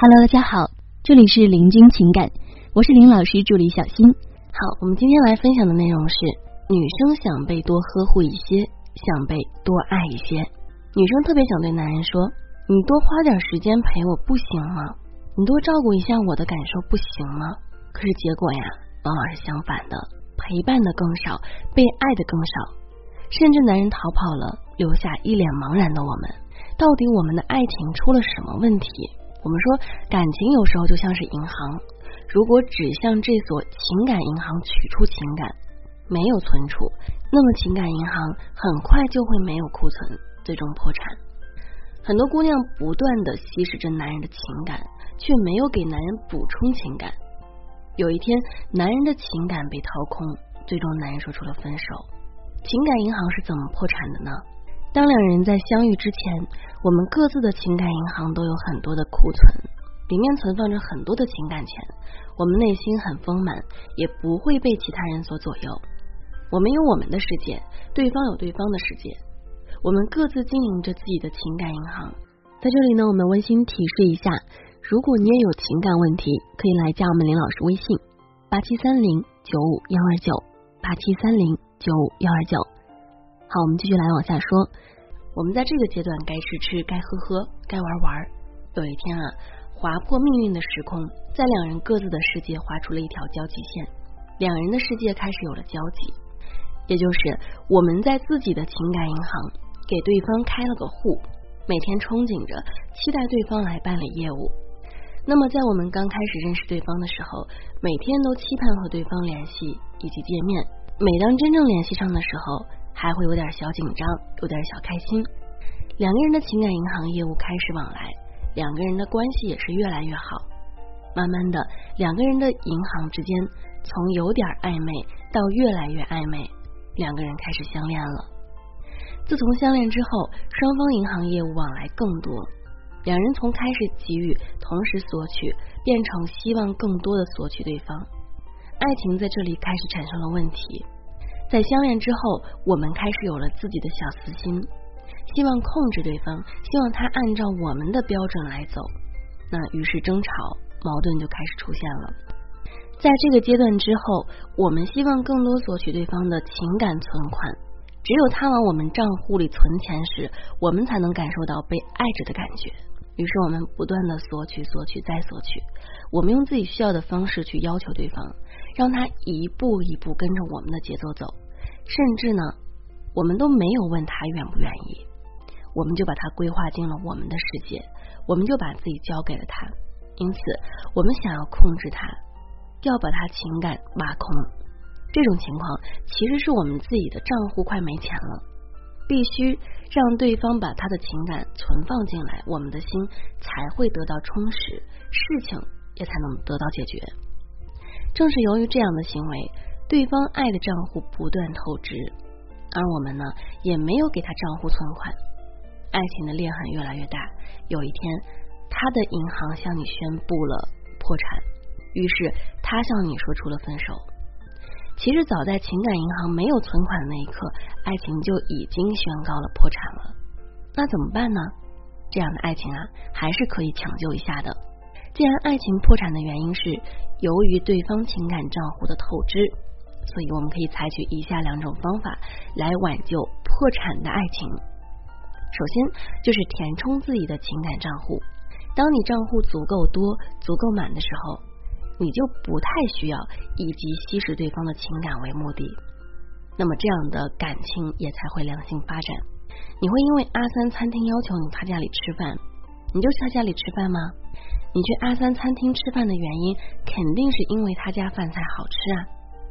Hello，大家好，这里是林君情感，我是林老师助理小新。好，我们今天来分享的内容是：女生想被多呵护一些，想被多爱一些。女生特别想对男人说：“你多花点时间陪我不行吗？你多照顾一下我的感受不行吗？”可是结果呀，往往是相反的，陪伴的更少，被爱的更少，甚至男人逃跑了，留下一脸茫然的我们。到底我们的爱情出了什么问题？我们说，感情有时候就像是银行，如果只向这所情感银行取出情感，没有存储，那么情感银行很快就会没有库存，最终破产。很多姑娘不断的吸食着男人的情感，却没有给男人补充情感。有一天，男人的情感被掏空，最终男人说出了分手。情感银行是怎么破产的呢？当两人在相遇之前，我们各自的情感银行都有很多的库存，里面存放着很多的情感钱，我们内心很丰满，也不会被其他人所左右。我们有我们的世界，对方有对方的世界，我们各自经营着自己的情感银行。在这里呢，我们温馨提示一下，如果你也有情感问题，可以来加我们林老师微信八七三零九五幺二九八七三零九五幺二九。好，我们继续来往下说。我们在这个阶段该吃吃，该喝喝，该玩玩。有一天啊，划破命运的时空，在两人各自的世界划出了一条交集线，两人的世界开始有了交集。也就是我们在自己的情感银行给对方开了个户，每天憧憬着，期待对方来办理业务。那么在我们刚开始认识对方的时候，每天都期盼和对方联系以及见面。每当真正联系上的时候，还会有点小紧张，有点小开心。两个人的情感银行业务开始往来，两个人的关系也是越来越好。慢慢的，两个人的银行之间从有点暧昧到越来越暧昧，两个人开始相恋了。自从相恋之后，双方银行业务往来更多，两人从开始给予，同时索取，变成希望更多的索取对方。爱情在这里开始产生了问题。在相恋之后，我们开始有了自己的小私心，希望控制对方，希望他按照我们的标准来走。那于是争吵、矛盾就开始出现了。在这个阶段之后，我们希望更多索取对方的情感存款，只有他往我们账户里存钱时，我们才能感受到被爱着的感觉。于是我们不断的索取、索取再索取，我们用自己需要的方式去要求对方。让他一步一步跟着我们的节奏走，甚至呢，我们都没有问他愿不愿意，我们就把他规划进了我们的世界，我们就把自己交给了他。因此，我们想要控制他，要把他情感挖空。这种情况其实是我们自己的账户快没钱了，必须让对方把他的情感存放进来，我们的心才会得到充实，事情也才能得到解决。正是由于这样的行为，对方爱的账户不断透支，而我们呢也没有给他账户存款，爱情的裂痕越来越大。有一天，他的银行向你宣布了破产，于是他向你说出了分手。其实早在情感银行没有存款的那一刻，爱情就已经宣告了破产了。那怎么办呢？这样的爱情啊，还是可以抢救一下的。既然爱情破产的原因是由于对方情感账户的透支，所以我们可以采取以下两种方法来挽救破产的爱情。首先就是填充自己的情感账户。当你账户足够多、足够满的时候，你就不太需要以及吸食对方的情感为目的，那么这样的感情也才会良性发展。你会因为阿三餐厅要求你他家里吃饭，你就去他家里吃饭吗？你去阿三餐厅吃饭的原因，肯定是因为他家饭菜好吃啊，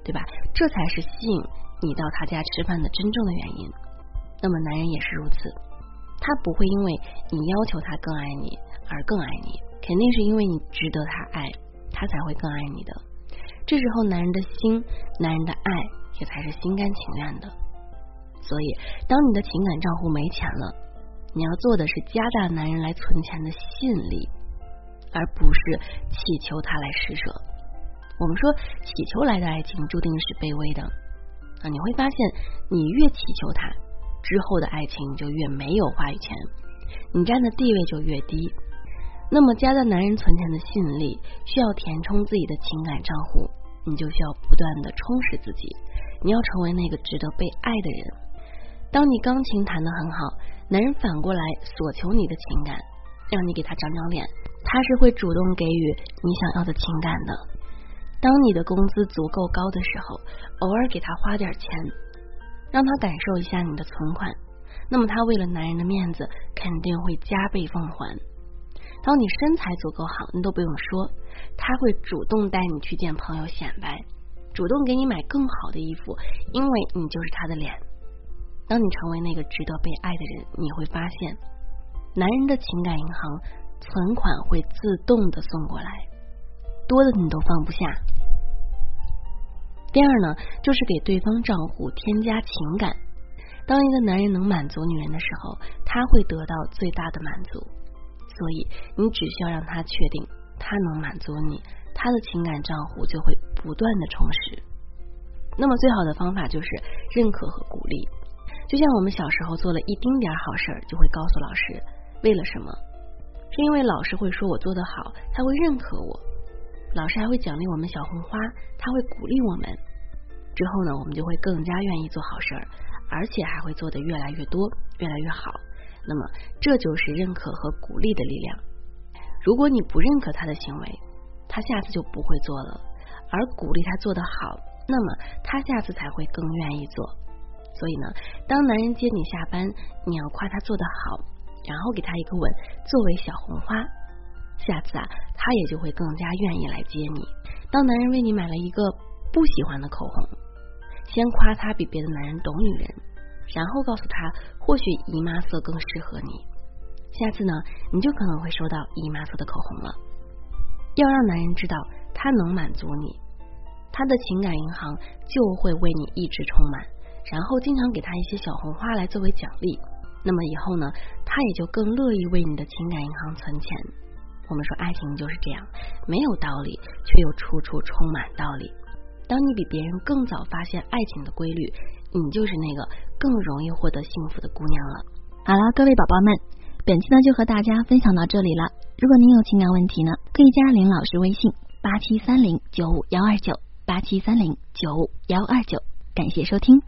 对吧？这才是吸引你到他家吃饭的真正的原因。那么男人也是如此，他不会因为你要求他更爱你而更爱你，肯定是因为你值得他爱，他才会更爱你的。这时候男人的心，男人的爱也才是心甘情愿的。所以，当你的情感账户没钱了，你要做的是加大男人来存钱的吸引力。而不是祈求他来施舍。我们说，祈求来的爱情注定是卑微的啊！你会发现，你越祈求他，之后的爱情就越没有话语权，你占的地位就越低。那么加大男人存钱的吸引力需要填充自己的情感账户，你就需要不断的充实自己，你要成为那个值得被爱的人。当你钢琴弹得很好，男人反过来索求你的情感，让你给他长长脸，他是会主动给予你想要的情感的。当你的工资足够高的时候，偶尔给他花点钱，让他感受一下你的存款，那么他为了男人的面子，肯定会加倍奉还。当你身材足够好，你都不用说，他会主动带你去见朋友显摆，主动给你买更好的衣服，因为你就是他的脸。当你成为那个值得被爱的人，你会发现，男人的情感银行存款会自动的送过来，多的你都放不下。第二呢，就是给对方账户添加情感。当一个男人能满足女人的时候，他会得到最大的满足。所以，你只需要让他确定他能满足你，他的情感账户就会不断的充实。那么，最好的方法就是认可和鼓励。就像我们小时候做了一丁点好事儿，就会告诉老师为了什么？是因为老师会说我做得好，他会认可我，老师还会奖励我们小红花，他会鼓励我们。之后呢，我们就会更加愿意做好事儿，而且还会做得越来越多，越来越好。那么，这就是认可和鼓励的力量。如果你不认可他的行为，他下次就不会做了；而鼓励他做得好，那么他下次才会更愿意做。所以呢，当男人接你下班，你要夸他做得好，然后给他一个吻作为小红花，下次啊，他也就会更加愿意来接你。当男人为你买了一个不喜欢的口红，先夸他比别的男人懂女人。然后告诉他，或许姨妈色更适合你。下次呢，你就可能会收到姨妈色的口红了。要让男人知道他能满足你，他的情感银行就会为你一直充满。然后经常给他一些小红花来作为奖励，那么以后呢，他也就更乐意为你的情感银行存钱。我们说爱情就是这样，没有道理，却又处处充满道理。当你比别人更早发现爱情的规律。你就是那个更容易获得幸福的姑娘了。好了，各位宝宝们，本期呢就和大家分享到这里了。如果您有情感问题呢，可以加林老师微信八七三零九五幺二九八七三零九五幺二九。感谢收听。